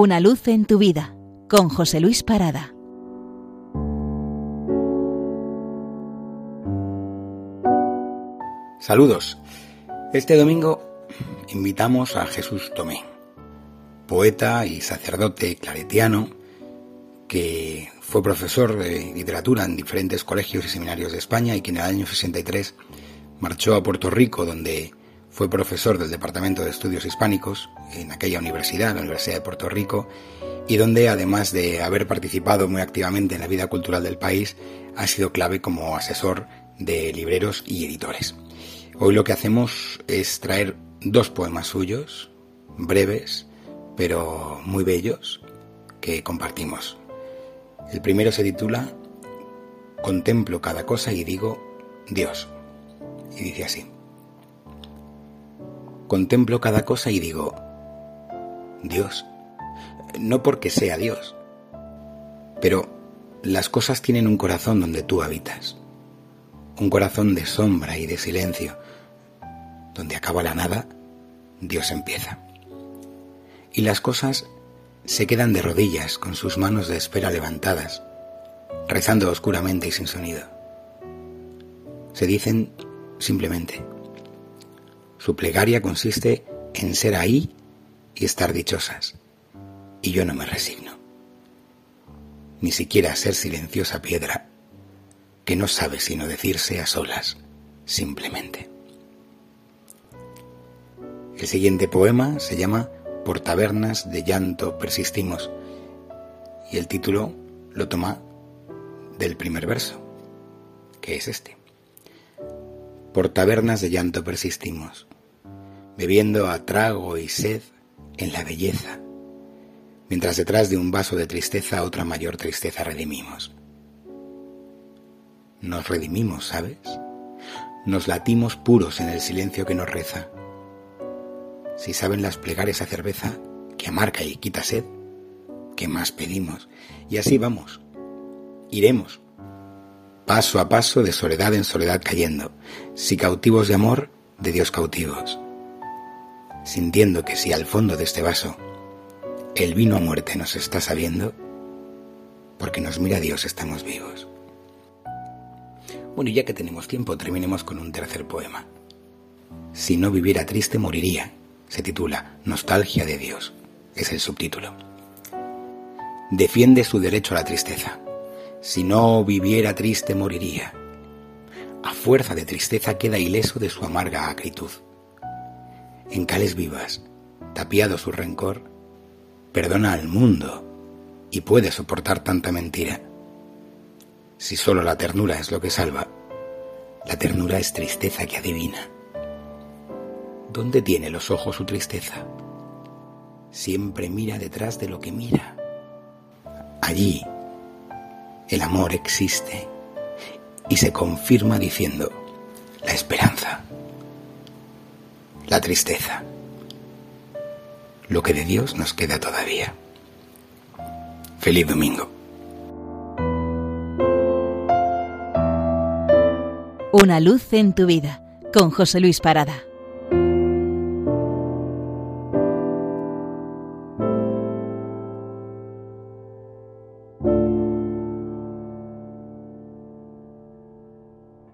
Una luz en tu vida con José Luis Parada. Saludos. Este domingo invitamos a Jesús Tomé, poeta y sacerdote claretiano que fue profesor de literatura en diferentes colegios y seminarios de España y que en el año 63 marchó a Puerto Rico donde fue profesor del Departamento de Estudios Hispánicos en aquella universidad, la Universidad de Puerto Rico, y donde además de haber participado muy activamente en la vida cultural del país, ha sido clave como asesor de libreros y editores. Hoy lo que hacemos es traer dos poemas suyos, breves, pero muy bellos, que compartimos. El primero se titula Contemplo cada cosa y digo Dios. Y dice así. Contemplo cada cosa y digo Dios. No porque sea Dios, pero las cosas tienen un corazón donde tú habitas. Un corazón de sombra y de silencio. Donde acaba la nada, Dios empieza. Y las cosas se quedan de rodillas con sus manos de espera levantadas, rezando oscuramente y sin sonido. Se dicen simplemente. Su plegaria consiste en ser ahí y estar dichosas, y yo no me resigno. Ni siquiera ser silenciosa piedra que no sabe sino decirse a solas, simplemente. El siguiente poema se llama por tabernas de llanto persistimos. Y el título lo toma del primer verso, que es este. Por tabernas de llanto persistimos, bebiendo a trago y sed en la belleza, mientras detrás de un vaso de tristeza otra mayor tristeza redimimos. Nos redimimos, ¿sabes? Nos latimos puros en el silencio que nos reza si saben las plegarias a cerveza, que amarga y quita sed, ¿qué más pedimos? Y así vamos. Iremos. Paso a paso, de soledad en soledad cayendo, si cautivos de amor, de Dios cautivos. Sintiendo que si al fondo de este vaso el vino a muerte nos está sabiendo, porque nos mira Dios estamos vivos. Bueno, y ya que tenemos tiempo, terminemos con un tercer poema. Si no viviera triste, moriría, se titula Nostalgia de Dios. Es el subtítulo. Defiende su derecho a la tristeza. Si no viviera triste moriría. A fuerza de tristeza queda ileso de su amarga acritud. En cales vivas, tapiado su rencor, perdona al mundo y puede soportar tanta mentira. Si solo la ternura es lo que salva, la ternura es tristeza que adivina. ¿Dónde tiene los ojos su tristeza? Siempre mira detrás de lo que mira. Allí el amor existe y se confirma diciendo la esperanza, la tristeza, lo que de Dios nos queda todavía. Feliz domingo. Una luz en tu vida con José Luis Parada.